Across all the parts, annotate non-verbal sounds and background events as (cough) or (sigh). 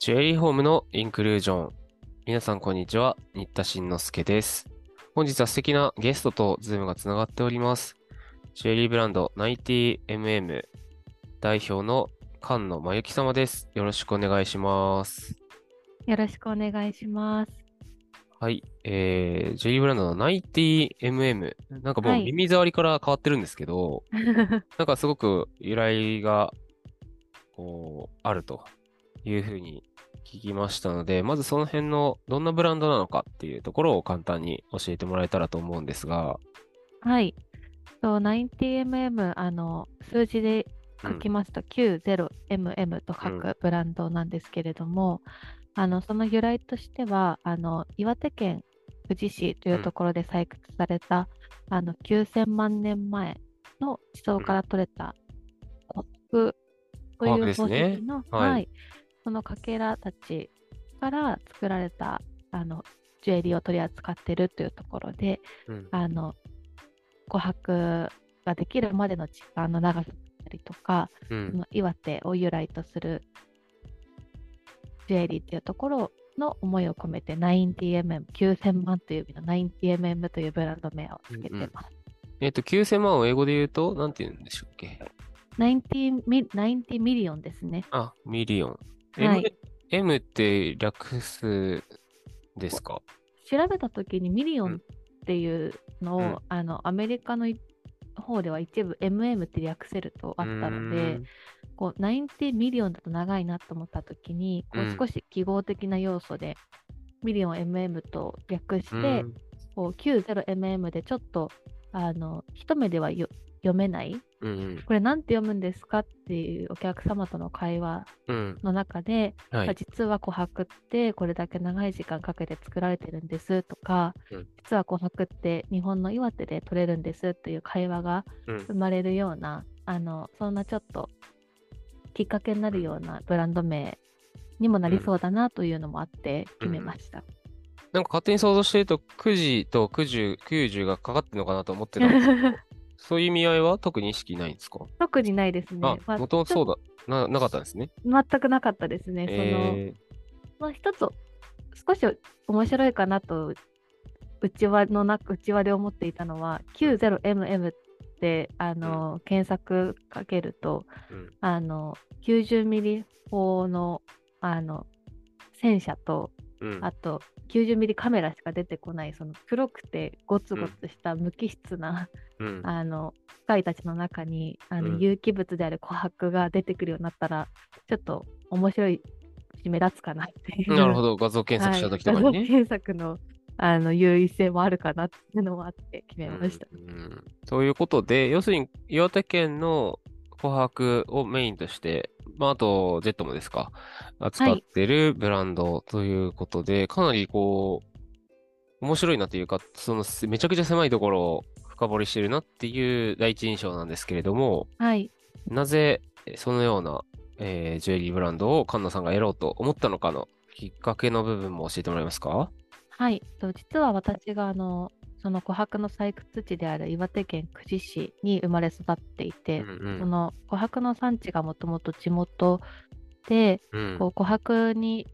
ジュエリーホームのインクルージョン。皆さん、こんにちは。新田慎之介です。本日は素敵なゲストとズームがつながっております。ジュエリーブランド 90mm 代表の菅野真由紀様です。よろしくお願いします。よろしくお願いします。はい。えー、ジュエリーブランドの 90mm。なんかもうはい耳障りから変わってるんですけど、(laughs) なんかすごく由来が、こう、あるというふうに聞きましたので、まずその辺のどんなブランドなのかっていうところを簡単に教えてもらえたらと思うんですが、はい。そう 90mm、あの、数字で書きますと、90mm と書うん。くブランドなんですけれども、あの、その由来としては、あの、岩手県富士市というところで採掘された、あの、9000万年前の地層から取れた琥珀という宝石の、はい。はい、そのかけらたちから作られた、あの、ジュエリーを取り扱っているというところで、うん、あの琥珀ができるまでの時間の長さだったりとか、うん、その岩手を由来とするジュエリーっていうところの思いを込めて 90mm、9000万という意味の 90mm というブランド名をつけてます。えっと、9000万を英語で言うと、なんて言うんでしょうっけ？90ミ90 million ですね。あ、 million。は M, い。M って略すですか？調べたときに million っていうのを、うん。あのアメリカのい方では一部 MM って略せるとあったので、うこう90 million だと長いなと思ったときに、こううん。少し記号的な要素で、million MM と略して、ーん。こう 90MM でちょっとあの一目ではよ読めない、うんうん。これなんて読むんですかっていうお客様との会話うんの中で、はい。実は琥珀ってこれだけ長い時間かけて作られてるんですとか、うん。実は琥珀って日本の岩手で取れるんですっていう会話がうん。生まれるような、あのそんなちょっときっかけになるようなブランド名にもなりそうだなというのもあって決めました。なんか勝手に想像してると、9時と90、90がかかってるのかなと思ってたんですけど (laughs) そういう意味合いは特に意識ないんですか？特にないですね。もともとそうだ。な、なかったんですね。全くなかったですね。そのえまあ、一つ少し面白いかなと内輪の中内輪で思っていたのは 90mm ってあの、検索かけるとーうんあの90ミリ砲のあの戦車とうんあと90ミリカメラしか出てこないその黒くてゴツゴツした無機質な、うんあの機械たちの中にあの、うん有機物である琥珀が出てくるようになったらちょっと面白いし目立つかなっていうなるほど。画像検索した時とかにね。はい、画像検索のあの優位性もあるかなっていうのもあって決めました。うんうんということで、要するに岩手県の琥珀をメインとして、まあ、あと Z もですか、扱ってるブランドということで、かなりこう、面白いなというか、そのめちゃくちゃ狭いところを深掘りしてるなっていう第一印象なんですけれども、はい、なぜそのような、えージュエリーブランドを菅野さんがやろうと思ったのかのきっかけの部分も教えてもらえますか？はい、と実は私があのその琥珀の採掘地である岩手県久慈市に生まれ育っていて、うんその琥珀の産地がもともと地元で、うん。こう琥珀に、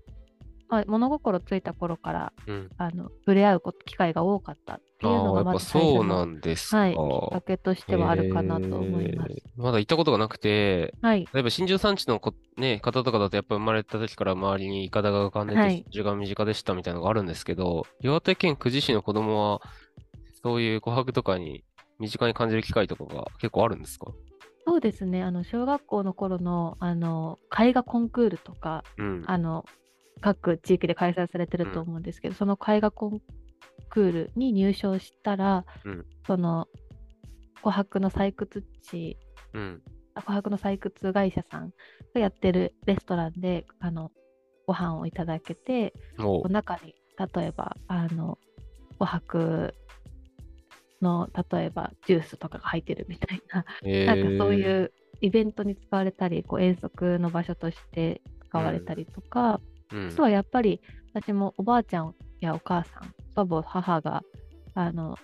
まあ、物心ついた頃からうん。あの触れ合う機会が多かったっていうのがまずそうなの、んですか。はい、きっかけとしてはあるかなと思います。えー。まだ行ったことがなくて、はい、例えば真珠産地のこ、ね、方とかだとやっぱ生まれた時から周りにイカダが浮かんでて、はい。真珠が身近でしたみたいなのがあるんですけど、岩手県久慈市の子供は、そういう琥珀とかに身近に感じる機会とかが結構あるんですか？そうですね。あの小学校の頃のあの絵画コンクールとかうん。あの各地域で開催されてると思うんですけど、その絵画コンクールに入賞したら、うん。その琥珀の採掘地うん。あ琥珀の採掘会社さんがやってるレストランであのご飯をいただけてもこう中に例えばあの琥珀の例えばジュースとかが入ってるみたいな。う、えなんかそういーうイベントに使われたり、こう遠足の場所として使われたりとか、うん。あとはやっぱり私もおばあちゃんやお母さん、祖母、母があの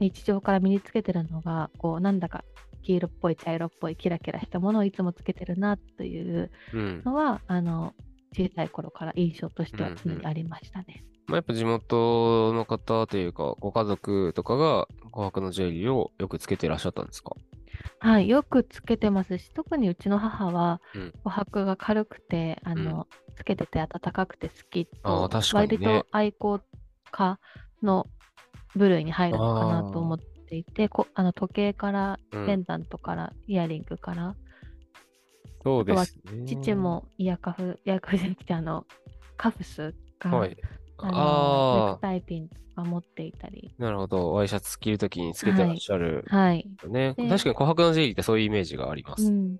日常から身につけてるのが、こうなんだか黄色っぽい茶色っぽいキラキラしたものをいつもつけてるなといううん。のは、あの小さい頃から印象としては常にありましたね。まあ、やっぱ地元の方というか、ご家族とかが琥珀のジュエリーをよくつけていらっしゃったんですか？はい、よくつけてますし、特にうちの母はうん。琥珀が軽くて、あの、つけてて暖かくて好きと、確かにね。割と愛好家の部類に入るのかなと思っていて、こあの時計から、うん。ペンダントから、イヤリングから、そうですね。父もイヤカフ、イヤカフじゃなくて、あの、カフスが、はい。あのネあクタイピンとか持っていたり、あ、なるほど。ワイシャツ着るときにつけてらっしゃるはい。よね。で確かに琥珀のジュエリーってそういうイメージがあります。うん。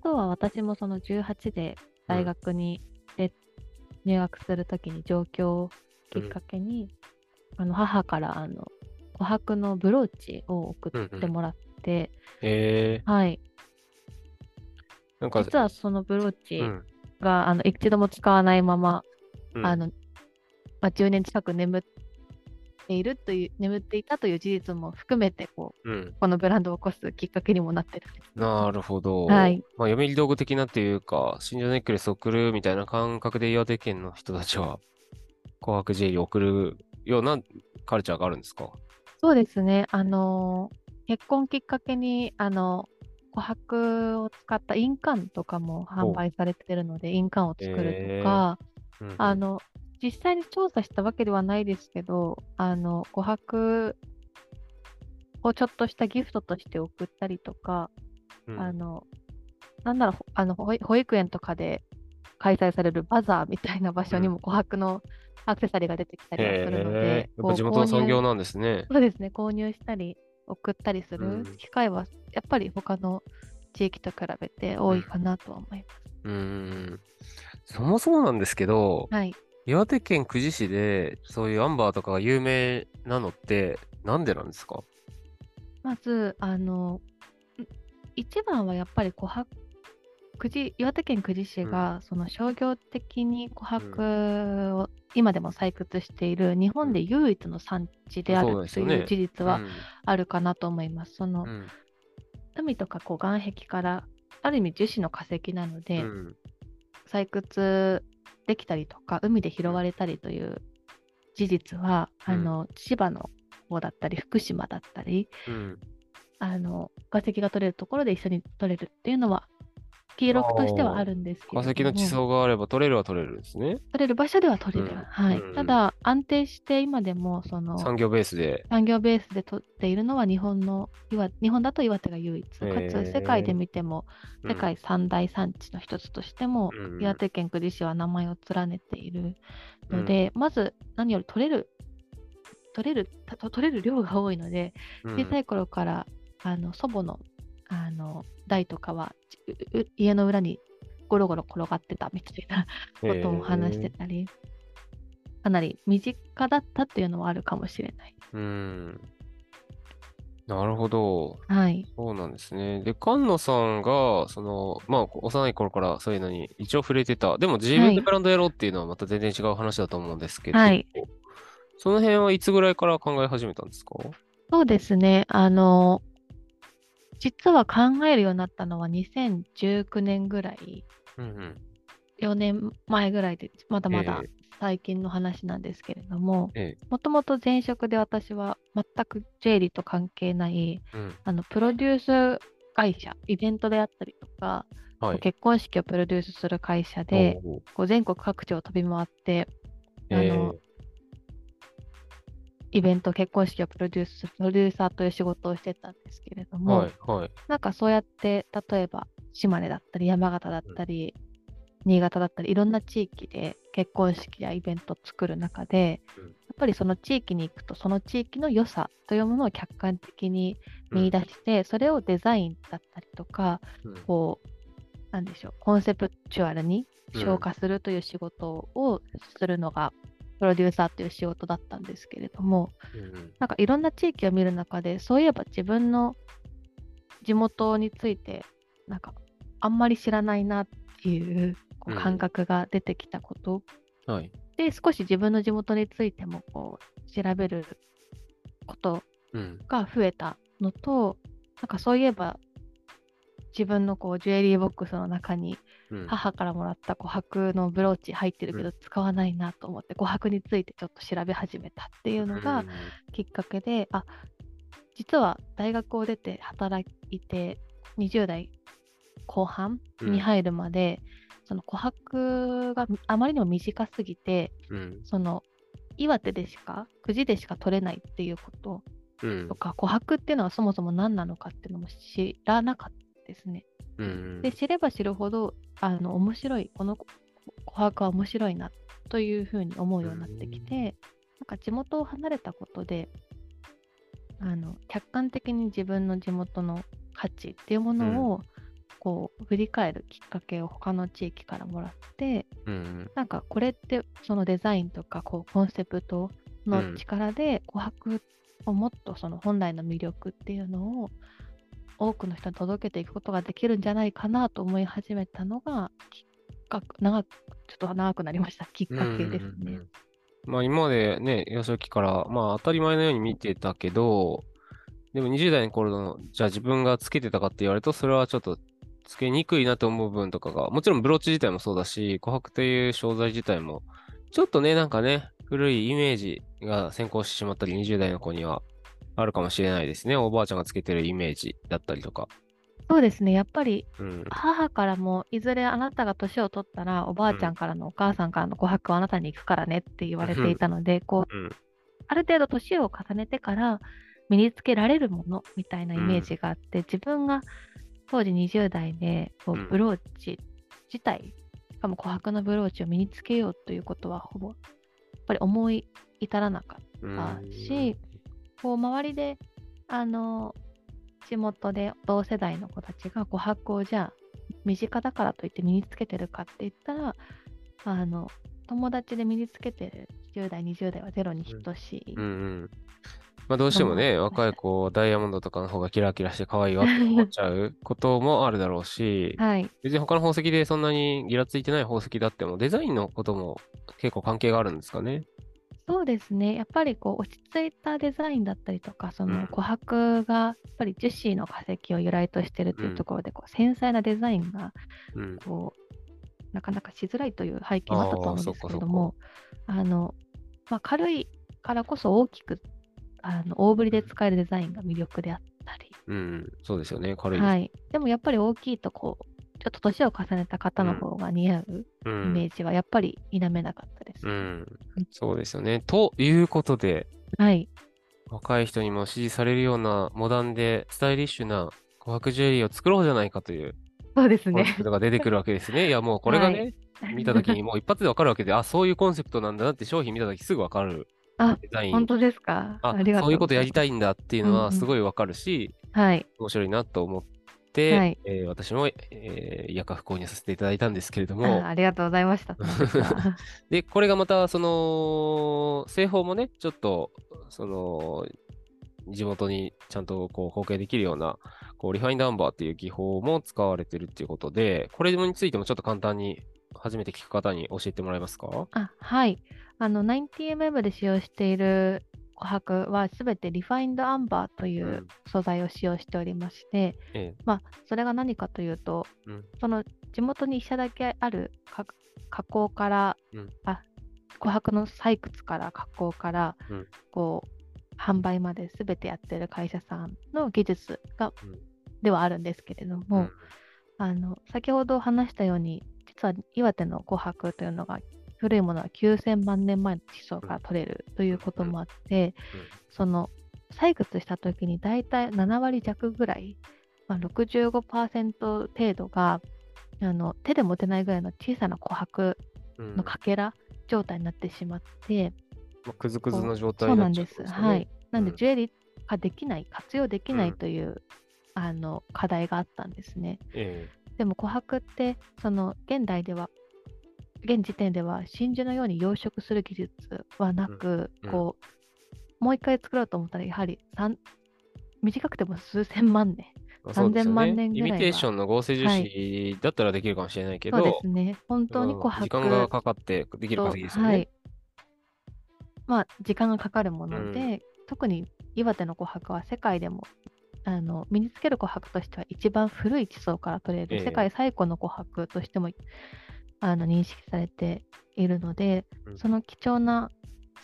あとは私もその18で大学にで入学するときに上京をきっかけに、あの母からあの琥珀のブローチを送ってもらって、えはい。ー、なんか、実はそのブローチうんが、あの一度も使わないまま、うんあの、まあ、10年近く眠っているという、眠っていたという事実も含めて、こう、うん、このブランドを起こすきっかけにもなってる。なるほど。はいまあ、読売道具的なっていうか、真珠ネックレス送るみたいな感覚で岩手県の人たちは、紅白ジュエリー送るようなカルチャーがあるんですか？そうですね。あのー結婚きっかけに、あの、琥珀を使った印鑑とかも販売されてるので、印鑑を作るとか、うんあの、実際に調査したわけではないですけど、あの、琥珀をちょっとしたギフトとして送ったりとか、うんあの、なんだろう、あの、保保育園とかで開催されるバザーみたいな場所にも琥珀のアクセサリーが出てきたりはするので、うぱ地元の産業なんですね。そうですね、購入したり、送ったりすうんる機会は、やっぱり他の地域と比べて多いかなとは思います。うーん。そもそもなんですけど、はい。岩手県久慈市でそういうアンバーとかが有名なのってなんでなんですか？まず、あの、ん一番はやっぱり琥珀、久慈岩手県久慈市が、その商業的に琥珀を今でも採掘している日本で唯一の産地であるという事実はあるかなと思います。その海とかこう岩壁からある意味樹脂の化石なので、うん。採掘できたりとか海で拾われたりという事実は、うん。あの千葉の方だったり福島だったりうん。あの化石が取れるところで一緒に取れるっていうのは記録としてはあるんですけれども。化石の地層があれば取れるは取れるんですね。取れる場所では取れる、うん。はい。うん。ただ安定して今でもその産業ベースで。産業ベースで取っているのは日本の岩日本だと岩手が唯一。かつ世界で見てもうん。世界三大産地の一つとしても、うん。岩手県久慈市は名前を連ねているので、まず何より取れる取れるた取れる量が多いのでうん。小さい頃からあの祖母のあの台とかは家の裏にゴロゴロ転がってたみたいなことも話してたり、かなり身近だったっていうのはあるかもしれない。うん。なるほど。はい。そうなんですね。で、菅野さんが、その、まあ、幼い頃からそういうのに一応触れてた。でも自分でブランドやろうっていうのはまた全然違う話だと思うんですけど、はいその辺はいつぐらいから考え始めたんですか？そうですね。あの、実は考えるようになったのは2019年ぐらい、うんうん。4年前ぐらいで、まだまだえ最近の話なんですけれども、えもともと前職で私は全くジェリーと関係ない、うん。あの、プロデュース会社、イベントであったりとか、はい。結婚式をプロデュースする会社で、こう全国各地を飛び回って、あのえイベント、結婚式をプロデュースプロデューサーという仕事をしてたんですけれどーも、はい、はい。なんかそうやって、例えば島根だったり、山形だったり、新潟だったり、いろんな地域で結婚式やイベントを作る中で、うん。やっぱりその地域に行くと、その地域の良さというものを客観的に見出して、それをデザインだったりとか、うん。こう、なんでしょう、コンセプチュアルに消化するという仕事をするのが、プロデューサーという仕事だったんですけれども、うんうんなんかいろんな地域を見る中で、そういえば自分の地元について、なんかあんまり知らないなっていうこううん感覚が出てきたこと、はい。で、少し自分の地元についてもこう調べることうん。が増えたのと、なんかそういえば自分のこうジュエリーボックスの中にうん。母からもらった琥珀のブローチ入ってるけど使わないなと思って琥珀についてちょっと調べ始めたっていうのがうんきっかけで、あ実は大学を出て働いて20代後半に入るまで、その琥珀があまりにも短すぎてうん。その岩手でしか久慈でしか取れないっていうことうんと。か琥珀っていうのはそもそも何なのかっていうのも知らなかったですね。うん。で知れば知るほどあの面白いこの琥珀は面白いなというふうに思うようになってきて、なんか地元を離れたことであの客観的に自分の地元の価値っていうものを、こう振り返るきっかけを他の地域からもらってうん。なんかこれってそのデザインとかこうコンセプトの力で琥珀をもっとその本来の魅力っていうのを多くの人に届けていくことができるんじゃないかなと思い始めたのがきっかけ長くちょっと長くなりました。(laughs) きっかけですね。うんうんうん。まあ今までね、幼少期からまあ当たり前のように見てたけど、でも20代の頃の、じゃあ自分がつけてたかって言われると、それはちょっとつけにくいなと思う部分とかが、もちろんブローチ自体もそうだし、琥珀という商材自体も、ちょっとね、なんかね、古いイメージが先行してしまったり、20代の子にはあるかもしれないですね。おばあちゃんがつけてるイメージだったりとか。そうですねやっぱりうん。母からもいずれあなたが年を取ったらおばあちゃんからのお母さんからの琥珀はあなたに行くからねって言われていたので、こううん。ある程度年を重ねてから身につけられるものみたいなイメージがあって、自分が当時20代でこうブローチ自体、しかも琥珀のブローチを身につけようということはほぼやっぱり思い至らなかったうんし、こう周りであの地元で同世代の子たちが琥珀をじゃあ身近だからといって身につけてるかって言ったらあの友達で身につけてる10代20代はゼロに等しい、うんうん。まあどうしてもね、まあ若い子、ダイヤモンドとかの方がキラキラして可愛いわって思っちゃうこともあるだろうし、はい別に他の宝石でそんなにギラついてない宝石だっても、デザインのことも結構関係があるんですかね。そうですね。やっぱりこう落ち着いたデザインだったりとかそうん。の琥珀がやっぱり樹脂の化石を由来としてるというところでこう繊細なデザインがうん。こうなかなかしづらいという背景もあったと思うんですけれどもあの、まあ、軽いからこそ大きくあの大ぶりで使えるデザインが魅力であったり、うん、そうですよね。軽い。はい、でもやっぱり大きいとこうちょっと年を重ねた方の方が似合ううイん。メージはやっぱり否めなかったです。うん。そうですよね。ということで、はい、若い人にも支持されるようなモダンでスタイリッシュな琥珀ジュエリーを作ろうじゃないかというそうですねコンセ。プトが出てくるわけですね。(laughs) いや、もうこれがね、見たときにもう一発でわかるわけで、あ、そういうコンセプトなんだなって商品見たときすぐわかるあデザイン。本当ですか？あありがとうそういうことやりたい。いんだっていうのうんうんはすごいわかるし、はい、面白いなと思って、はいえー私も、えー、イヤカフ購入させていただいたんですけれどあも、(laughs) ありがとうございました。(laughs) で、これがまた、その、製法もね、ちょっと、その、地元にちゃんとこう貢献できるような、こう、リファインドアンバーっていう技法も使われてるっていうことで、これについてもちょっと簡単に初めて聞く方に教えてもらえますか？あはい。あの 90mm で使用している琥珀はすべてリファインドアンバーといううん。素材を使用しておりまして、えまあ、それが何かというと、うん。その地元に一社だけあるか加工から、うん。あ琥珀の採掘から加工から、うん。こう販売まで全てやってる会社さんの技術が、うん。ではあるんですけれどえも、あの先ほど話したように実は岩手の琥珀というのが古いものは9000万年前の地層から取れるということもあって、その採掘した時に大体7割弱ぐらい、まあ、65%程度があの手で持てないぐらいの小さな琥珀うん。のかけら状態になってしまって、まあくずくずの状態そうなんです。になっちゃうってことね。はい。なんで、うん。ジュエリーができない、活用できなうん。いという、あの課題があったんですね。え。でも琥珀ってその現代では現時点では真珠のように養殖する技術はなく、うんこうもう一回作ろうと思ったらやはり三短くても数千万年まあそうですよ3000万年ぐらいは。イミテーションの合成樹脂だったらできるかもしれないけど、そうですね。本当にうん琥珀時間がかかってできると限りですよね。はい。まあ時間がかかるもので、うん。特に岩手の琥珀は世界でもあの身につける琥珀としては一番古い地層から取れええ。る世界最古の琥珀としても、あの認識されているので、うんその貴重な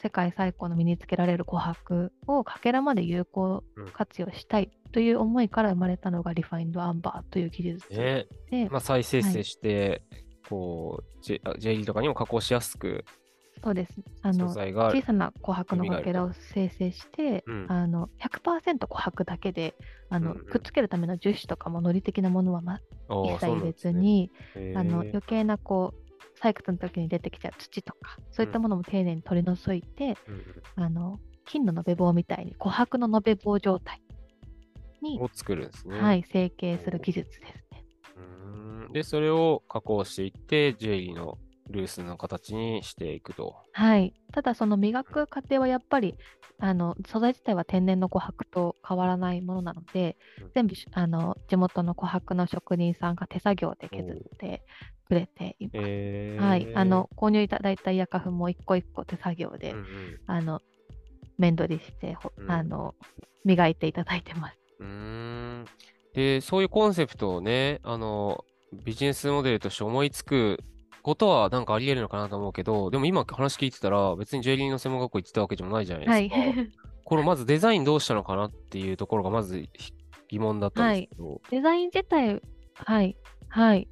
世界最古の身につけられる琥珀をかけらまで有効うん活用したいという思いから生まれたのがリファインドアンバーという技術ね。で、まあ、再生成して、こう、J, J リーとかにも加工しやすく、そうです。あ素の小さな琥珀のかけらを生成して、うん。あの100%琥珀だけであの、うんうん。くっつけるための樹脂とかものり的なものは、ま、一切入れず、に、ねあの余計なこう採掘の時に出てきちゃう土とかそういったものも丁寧に取り除いて、うんあの金の延べ棒みたいに琥珀の延べ棒状態に、を作るんですね。はい、成形する技術ですね。で、それを加工していって、ジュエリーのルースの形にしていくと。はい、ただその磨く過程はやっぱりあの素材自体は天然の琥珀と変わらないものなので、うん。全部しあの地元の琥珀の職人さんが手作業で削ってくれています。えはい、あの購入いただいたイヤカフも一個一個手作業で、うんうん。あの面取りして、ほうん。あの磨いていただいてます。うーん。で、そういうコンセプトをね、あの、ビジネスモデルとして思いつくことはなんかあり得るのかなと思うけど、でも今話聞いてたら、別にジュエリーの専門学校行ってたわけじゃないじゃないですか。はい、これまずデザインどうしたのかなっていうところがまずひ疑問だったんですけど。デザイン自体、はい、はい。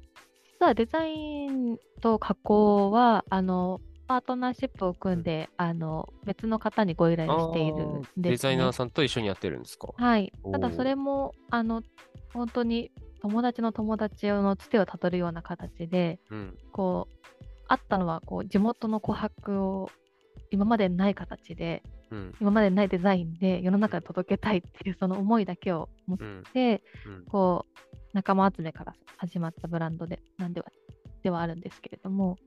実はデザインと加工は、あの、パートナーシップを組んで、あの、別の方にご依頼をしているんです、ね。デザイナーさんと一緒にやってるんですかはい。ただそれも、あの、本当に友達の友達のつてをたどるような形で、うん。こう、あったのは、こう、地元の琥珀を今までない形で、うん。今までないデザインで世の中に届けたいっていうその思いだけを持っうん。て、うん。こう、仲間集めから始まったブランドで、なんでは、ではあるんですけれども。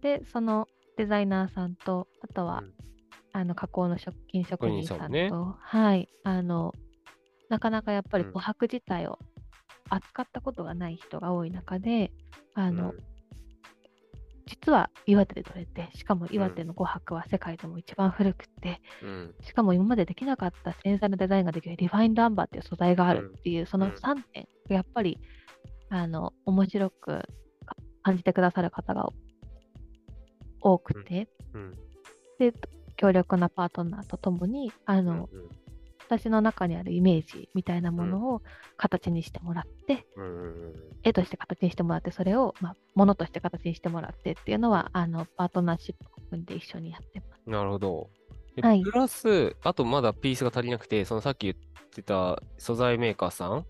で、そのデザイナーさんと、あとは、うんあの加工の食品職人さんと、ねはい、あの、なかなかやっぱりうん琥珀自体を扱ったことがない人が多い中で、あの、うん。実は岩手で取れて、しかも岩手の琥珀は世界でも一番古くて、うん。しかも今までできなかった繊細なデザインができるリファインドアンバーっていう素材があるっていう、そのうん。3点がやっぱりあの面白くか感じてくださる方が多くて、うん。で強力なパートナーとともにあの、うん私の中にあるイメージみたいなものを形にしてもらって、うん絵として形にしてもらってそれを、まあ、ものとして形にしてもらってっていうのはあのパートナーシップを組んで一緒にやってます。なるほど。ではい。プラス、あとまだピースが足りなくて、そのさっき言ってた素材メーカーさん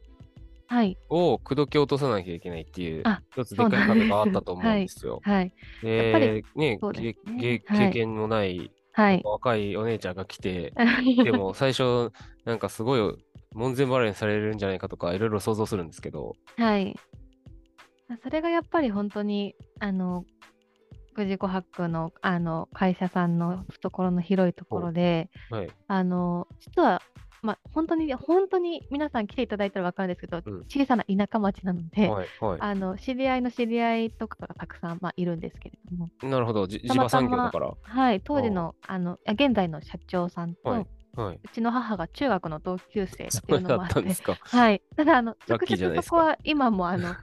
はい、を口説き落とさなきゃいけないっていうあ、一つでかい壁があったと思うんはいです。よ。はい、やっぱでり、ねね。経験のないはい。若いお姉ちゃんが来て、(laughs) でも最初、なんかすごい門前払いにされるんじゃないかとか、いろいろ想像するんですけど、はい。それがやっぱり本当に、あの、富士琥珀のあの会社さんの懐の広いところで、はい。あの、実は、まあ、本当に、本当に皆さん来ていただいたら分かるんですけど、うん小さな田舎町なので、はい。はあの知り合いの知り合いとかがたくさん、まあ、いるんですけれども、い。なるほど。じ地場産業だから。はい、当時の、あの、あ現在の社長さんと、はいはい。うちの母が中学の同級生ってそいうのもあってったんですか。はい。ただ、あの、直接そこは今も、あの、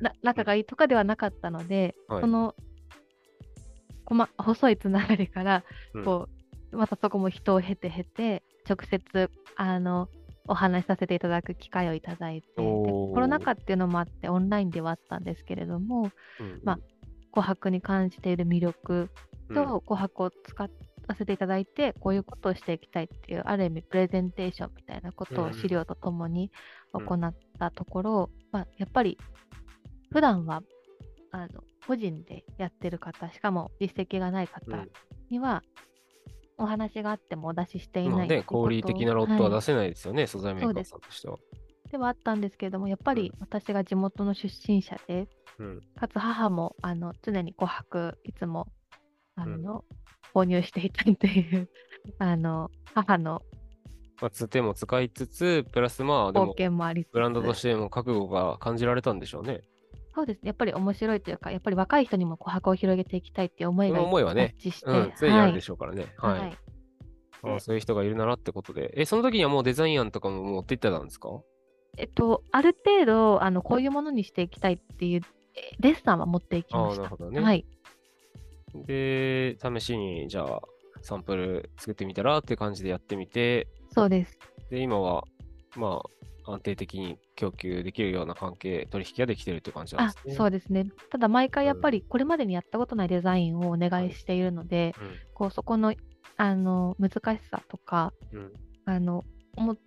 な仲がいいとかではなかったので、はいその、こま、細いつながりからうん、こう、またそこも人を経て経て、直接、あの、お話しさせていただく機会をいただいて、コロナ禍っていうのもあって、オンラインではあったんですけれども、うんまあ琥珀に感じている魅力うん。と琥珀を使わせていただいて、こういうことをしていきたいっていう、ある意味プレゼンテーションみたいなことうんを資料とともにうん行ったところ、まあ、やっぱり普段はあの個人でやってる方、しかも実績がない方うん。には、お話があってもお出ししていないっていうこと小売的なロットは出す、せないですよね、素材メーカーさんとしては。ではあったんですけれども、やっぱり私が地元の出身者で、うん。かつ母もあの常に琥珀いつもあの、購入していたっていう (laughs) あの母のまあ、つても使いつつ、プラスまあ、で貢も、ブランドとしても覚悟が感じられたんでしょうね。そうですねやっぱり面白いというかやっぱり若い人にも琥珀を広げていきたいっていう思いそがの思いはね一致して、うん、常にあるでししょうからね。はいはい。ああそういう人がいるならってことで。え、その時にはもうデザイン案とかも持ってってたんですか？えっと、ある程度、あのこういうものにしていきたいっていうえデッサンは持っていきました。なるほどね。はい。で、試しに、じゃあ、サンプル作ってみたらって感じでやってみて、そうです。で、今は、まあ、安定的に供給できるような関係、取引ができてるって感じなんあですね。そうですね。ただ、毎回やっうんぱりこれまでにやったことないデザインをお願いしているので、うんこうそこのあの難しさとか、うんあの思っ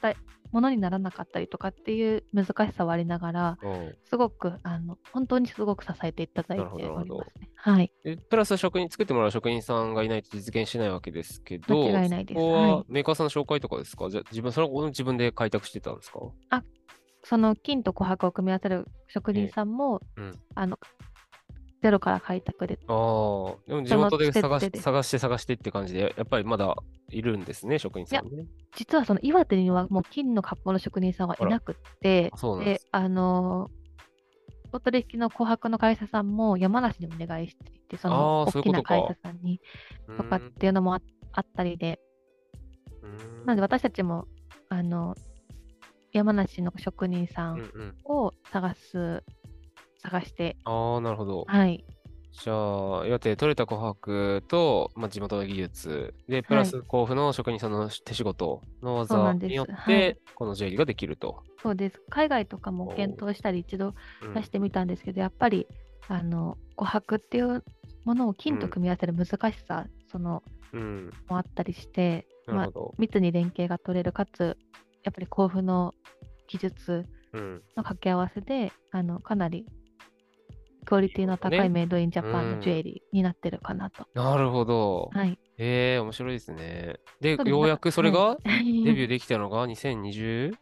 たものにならなかったりとかっていう難しさはありながら、おうすごくあの本当にすごく支えていただいておりますね。はい。でプラス職人、作ってもらう職人さんがいないと実現しないわけですけど、間違いないです。そこははいメーカーさんの紹介とかですか？じゃあ自分、それを自分で開拓してたんですか？その金と琥珀を組み合わせる職人さんも、うん。あのゼロから開拓で、ああ、でも地元で探し探して探してって感じで、やっぱりまだいるんですね、職人さんね。実はその岩手にはもう金の加工の職人さんはいなくってあ、そうなんです。あのお取引の琥珀の会社さんも山梨にお願いしていて、その大きな会社さんにうとかっていうのもああったりで、ん。なので私たちもあの山梨の職人さん。を探す、探して、ああ、なるほど。はい、じゃあ、岩手で取れた琥珀と、まあ、地元の技術、で、プラス甲府の職人さんの手仕事の技によっはいて、このジュエリーができると。そうです。海外とかも検討したり一度うん出してみたんですけど、やっぱりあの琥珀っていうものを金と組み合わせる難しさ、そのうん。もあったりして、まあ。密に連携が取れるかつやっぱり甲府の技術うん。の掛け合わせであのかなりクオリティの高ねいメイドインジャパンうんのジュエリーになってるかなと。なるほど。はい。ええ面白いですね。で、ようやくそれがはい (laughs) デビューできたのが2020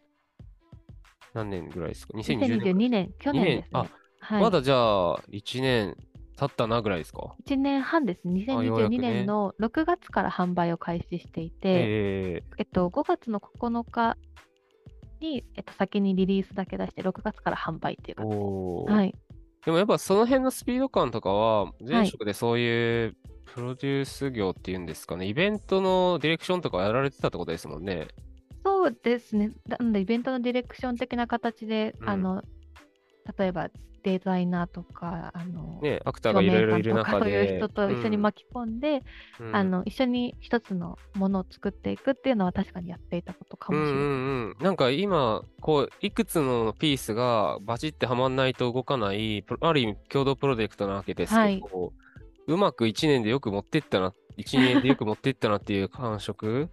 何年ぐらいですか ?2020 年。2022年、去年ですね。あはい、まだじゃあ1年経ったなぐらいですか？1年半ですね。あようやくね2022年の6月から販売を開始していて、ええっと、5月の9日に、えっと、先にリリースだけ出して、6月から販売っていうえ感じ。おーはい。でもやっぱその辺のスピード感とかは、前職でそういうプロデュース業っていうんですかね、イベントのディレクションとかやられてたってことですもんね。そうですね。なので、イベントのディレクション的な形で、うんあの、例えばデザイナーとか、あの、ね、アクターがいろいろいる照明さんとかそう中で。いう人と一緒に巻き込んで、うんあの一緒に一つのものを作っていくっていうのは確かにやっていたことかもしれない。うんうんうん。なんか今、こう、いくつのピースがバチってはまんないと動かない、ある意味共同プロジェクトなわけですけど、うまく1年でよく持ってったな、1年でよく持ってったなっていう感触。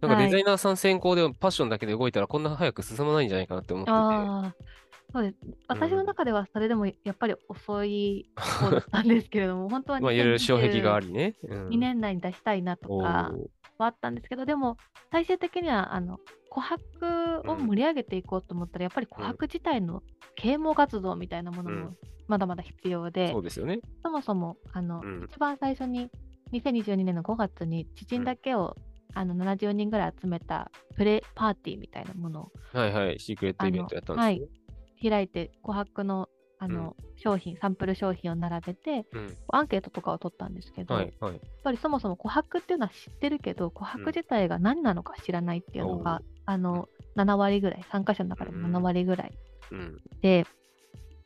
なんかはいデザイナーさん先行でパッションだけで動いたらこんな早く進まないんじゃないかなって思ってて。そうです。私の中ではそれでもやっぱり遅い方だったんですけれども、(laughs) 本当はまあいろいろ障壁があり。りね。うん2年内に出したいなとおかーはあったんですけど、でも最終的にはあの琥珀を盛り上げていこうと思ったら、やっぱり琥珀自体の啓蒙活動みたいなものもうんまだまだ必要で、そうですよね。そもそもあの、うん一番最初に2022年の5月に知人だけを、あの70人ぐらい集めたプレパーティーみたいなものをはいはい。シークレットイベントやったんですね。開いて琥珀のあの、商品サンプル商品を並べてうん。アンケートとかを取ったんですけど、はいはい。やっぱりそもそも琥珀っていうのは知ってるけど琥珀自体が何なのか知らないっていうのが、あの7割ぐらい参加者の中でも7割ぐらいうん。で、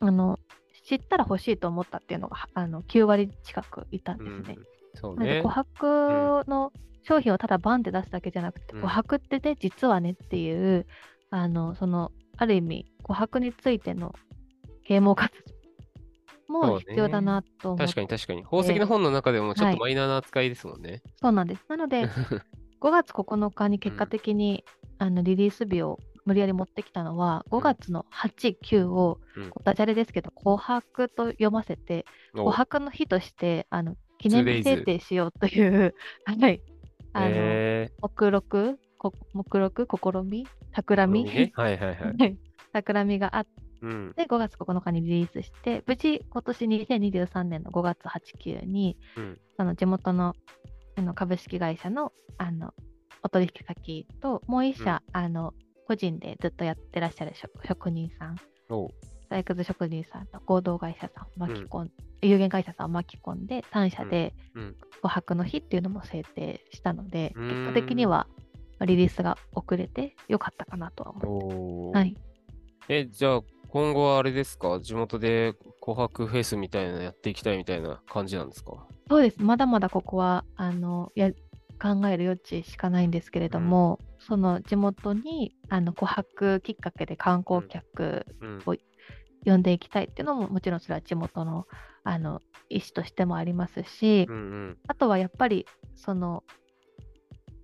あの知ったら欲しいと思ったっていうのがはあの9割近くいたんうんですね。そうねなので琥。珀の商品をただバンって出すだけじゃなくて、うん琥珀ってね実はねっていうあのそのある意味琥珀についての啓蒙活動も必要だなと思って。確かに確かに。宝石の本の中でもちょっはいとマイナーな扱いですもんね。そうなんです。なので、(laughs) 5月9日に結果的に、あのリリース日を無理やり持ってきたのは、5月の8、9を、ダジャレですけど、紅白と読ませて、お。紅白の日としてあの記念日 2days 制定しようという、(laughs) はい、あのえ目録、こ目録、試み、企み、ね。(laughs) はいはいはい。があっうん。て、5月9日にリリースして、無事、今年2023年の5月8、9に、うん。その地元のあの株式会社のあのお取引先と、もう一社、あの個人でずっとやってらっしゃる職職人さん採掘職人さんと合同会社さんを巻き込ん、有限会社さんを巻き込んで、3社でうん。琥珀の日っていうのも制定したので、結果的にはまあリリースが遅れてよかったかなとは思う。おーはい。え、じゃあ、今後はあれですか？地元で琥珀フェスみたいなのやっていきたいみたいな感じなんですか？そうです。まだまだここは、あの、や考える余地しかないんですけれども、その地元にあの琥珀きっかけで観光客うん。呼んでいきたいっていうのももちろんそれは地元のあの意思としてもありますし、うんうん。あとはやっぱりその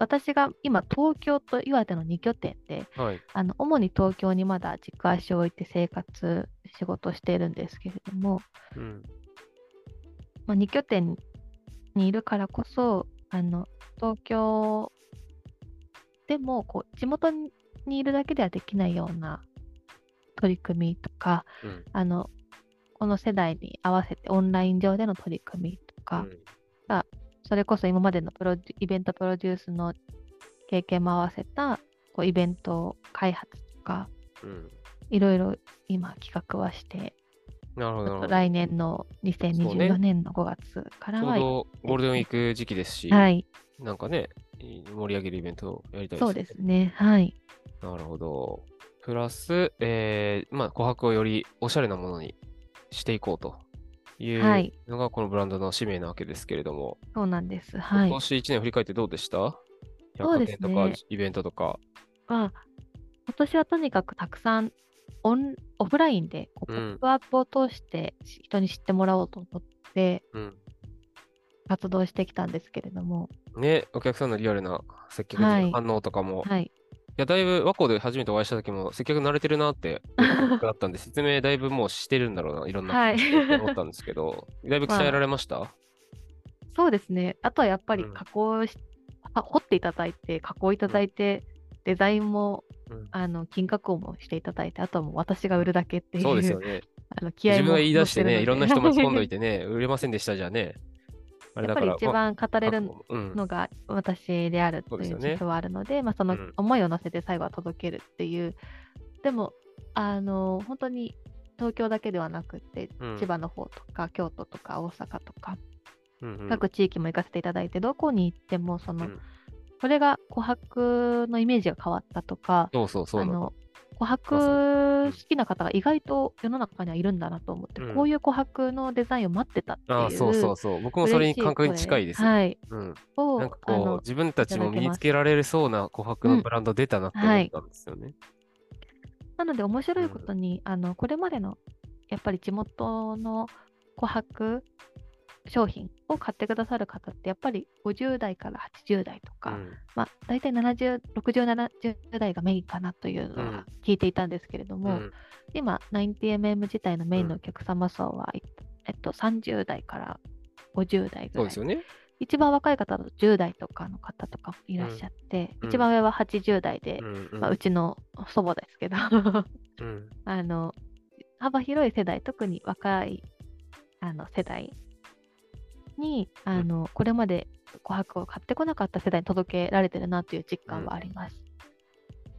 私が今東京と岩手の2拠点ではい。あの主に東京にまだ軸足を置いて生活仕事しているんですけれども、うん。まあ、2拠点にいるからこそあの東京でもこう地元にいるだけではできないような取り組みとかうん。あのこの世代に合わせてオンライン上での取り組みとか、それこそ今までのプロイベントプロデュースの経験も合わせたこうイベント開発とかうん。うん。いろいろ今企画はしてなるほど。来年のそうね2024年の5月からは、ちょうどゴールデンウィーク時期ですし、はい、なんかね、盛り上げるイベントをやりたいですね。そうですね。はい。なるほど。プラス、えー、まあ、琥珀をよりおしゃれなものにしていこうというはいのがこのブランドの使命なわけですけれども、そうなんです。はい。今年1年振り返ってどうでした？百貨店とかイベントとか。まあ、今年はとにかくたくさんオンオフラインでこうポうんップアップを通して人に知ってもらおうと思ってうん。活動してきたんですけれども、ね、お客さんのリアルな接客はいの反応とかも、い、はい。や、だいぶ和光で初めてお会いした時も接客慣れてるなって (laughs) だったんで、説明だいぶもうしてるんだろうな、いろんなはいこと思ったんですけど、(laughs) だいぶ鍛えられました、そうですね。あとはやっぱりうん加工し、あ掘っていただいて、加工いただいて、デザインも、うんあの金加工もしていただいて、あとはもう私が売るだけっていう、そうですよね。あの気合も自分が言い出してね、いろんな人巻き込んどいて。てね、(laughs) 売れませんでしたじゃね。やっぱり一番語れるのが私であるという実はあるので、まあ、そのうん。思いを乗せて最後は届けるっていう、でもあの本当に東京だけではなくて、うん。千葉の方とか京都とか大阪とか、各地域も行かせていただいてどこに行ってもその、うん。これが琥珀のイメージが変わったとかそうそうそう。あの琥ま珀うん好きな方が意外と世の中にはいるんだなと思って、うんこういう琥珀のデザインを待ってたっていうああ、そうそうそう。僕もそれに感覚に近いです。はい、うん。をなんかこう、自分たちも身につけられるそうな琥珀のブランド出たなって思ったんですよね。なので面白いことに、あのこれまでのやっぱり地元の琥珀商品を買ってくださる方ってやっぱり50代から80代とか、うん。まあ、大体70、60、70代がメインかなというのうんは聞いていたんですけれども、うん。今 90mm 自体のメインのお客様層は、えっと、30代から50代ぐらい。そうですよね。一番若い方だと10代とかの方とかもいらっしゃって、うん。一番上は80代で、うんうん。まあ、うちの祖母ですけどうん。(laughs) あの幅広い世代特に若いあの世代にあの、これまで琥珀を買ってこなかった世代に届けられてるなという実感はあります。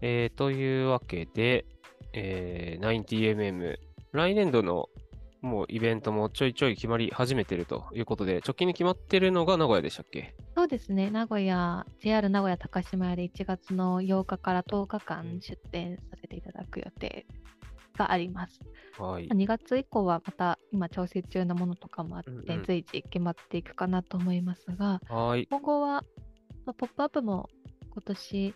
えーというわけで、えー、90mm、来年度のもうイベントもちょいちょい決まり始めてるということで、直近に決まってるのが名古屋でしたっけ？そうですね、名古屋、JR 名古屋高島屋で1月の8日から10日間出店させていただく予定があります。はい。2月以降はまた今調整中のものとかもあって、うんうん随時決まっていくかなと思いますが、はい。今後は、まあポップアップも今年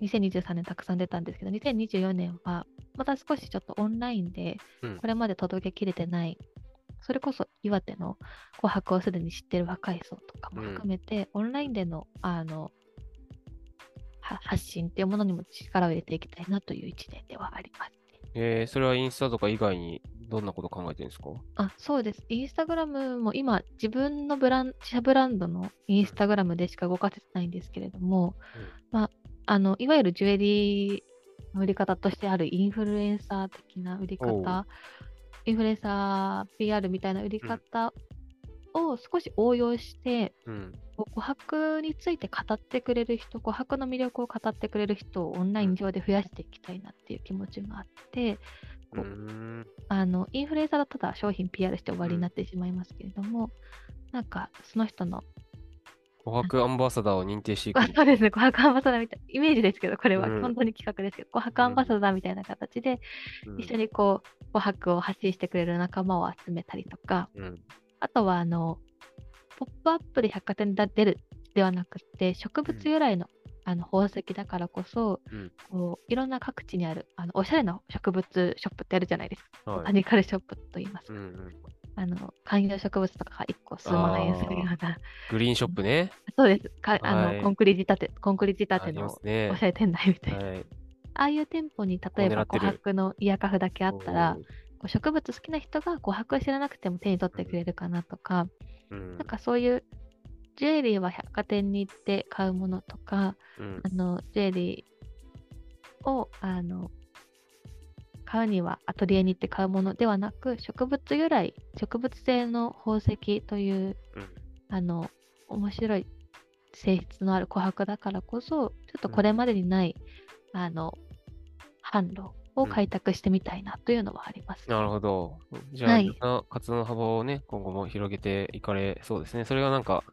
2023年たくさん出たんですけど、2024年はまた少しちょっとオンラインでうんこれまで届けきれてない、それこそ岩手の琥珀をすでに知ってる若い層とかも含めて、オンラインでのあのは発信っていうものにも力を入れていきたいなという一年ではありますね。えー、それはインスタとか以外にどんなこと考えてるんですか？あ、そうです。インスタグラムも今、自分のブラン自社ブランドのインスタグラムでしか動かせてないんですけれども、まあ、あの、いわゆるジュエリーの売り方としてあるインフルエンサー的な売り方、インフルエンサー PR みたいな売り方を少し応用して、うん。こう琥珀について語ってくれる人、琥珀の魅力を語ってくれる人をオンライン上で増やしていきたいなっていう気持ちがあって、こううん。あのインフルエンサーだとただ商品 PR して終わりになってしまいますけれども、なんかその人の、琥珀アンバサダーを認定していくあ。そうですね、琥珀アンバサダーみたいイメージですけど、これはうん本当に企画ですけど、琥珀アンバサダーみたいな形で、うん一緒にこう、琥珀を発信してくれる仲間を集めたりとか、うん。あとは、あの、ポップアップで百貨店で出るではなくて、植物由来の,、あの宝石だからこそ、うんこういろんな各地にあるあのおしゃれな植物ショップってあるじゃないですか。ボはいタニカルショップと言いますか。うんうん。あの観葉植物とかが1個数万円するような、グリーンショップね。(laughs) そうですかあの、はいコンクリ仕立て、コンクリ仕立てのおしゃれ店内みたいな。はい。ああいう店舗に例えば琥珀のイヤカフだけあったら、こう植物好きな人が琥珀知らなくても手に取ってくれるかなとか、うん、なんかそういうジュエリーは百貨店に行って買うものとか、うん。あのジュエリーをあの買うにはアトリエに行って買うものではなく植物由来植物性の宝石という、うん。あの面白い性質のある琥珀だからこそちょっとこれまでにない、あの販路を開拓してみたいなというのはあります、なるほど。じゃあ、はい活動の幅をね、今後も広げていかれそうですね。それがなんか、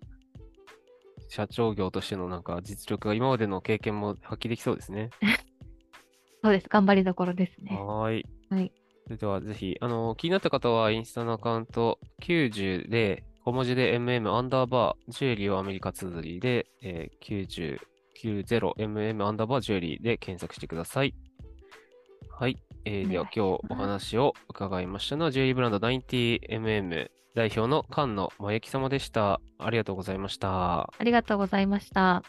社長業としてのなんか実力が今までの経験も発揮できそうですね。(laughs) そうです頑張りどころですねはーい。はいそれではぜひ、あの、気になった方はインスタのアカウント90で、小文字で MM アンダーバー、ジュエリーをアメリカ綴りで、えー、90、90mm アンダーバージュエリーで検索してください。はい。えーでは今日お話を伺いましたのは、ジュエリーブランド 90mm 代表の菅野真由紀様でした。ありがとうございました。ありがとうございました。